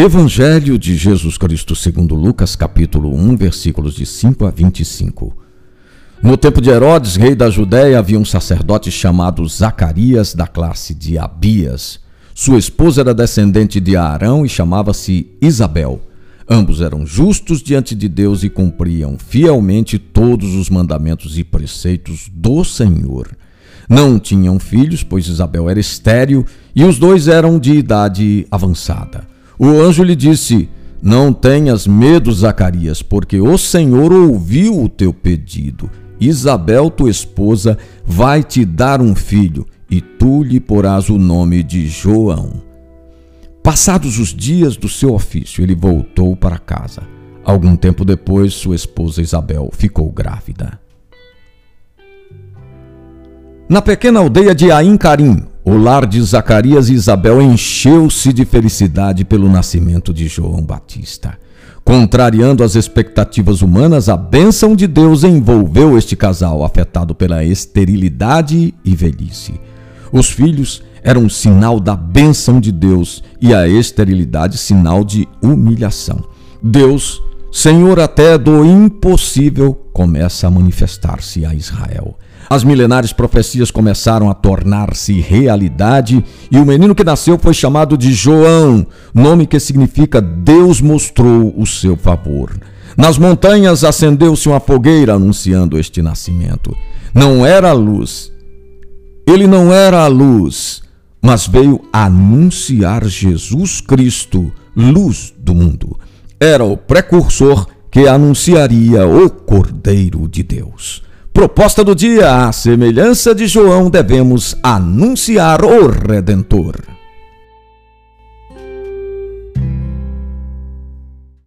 Evangelho de Jesus Cristo segundo Lucas, capítulo 1, versículos de 5 a 25. No tempo de Herodes, rei da Judéia, havia um sacerdote chamado Zacarias, da classe de Abias. Sua esposa era descendente de Arão e chamava-se Isabel. Ambos eram justos diante de Deus e cumpriam fielmente todos os mandamentos e preceitos do Senhor. Não tinham filhos, pois Isabel era estéril e os dois eram de idade avançada. O anjo lhe disse: Não tenhas medo, Zacarias, porque o Senhor ouviu o teu pedido. Isabel, tua esposa, vai te dar um filho, e tu lhe porás o nome de João. Passados os dias do seu ofício, ele voltou para casa. Algum tempo depois, sua esposa Isabel ficou grávida. Na pequena aldeia de Ain Carim, o lar de Zacarias e Isabel encheu-se de felicidade pelo nascimento de João Batista. Contrariando as expectativas humanas, a bênção de Deus envolveu este casal, afetado pela esterilidade e velhice. Os filhos eram sinal da bênção de Deus e a esterilidade sinal de humilhação. Deus, Senhor até do impossível, começa a manifestar-se a Israel. As milenares profecias começaram a tornar-se realidade e o menino que nasceu foi chamado de João, nome que significa Deus mostrou o seu favor. Nas montanhas acendeu-se uma fogueira anunciando este nascimento. Não era a luz. Ele não era a luz, mas veio anunciar Jesus Cristo, luz do mundo era o precursor que anunciaria o Cordeiro de Deus. Proposta do dia: à semelhança de João, devemos anunciar o Redentor.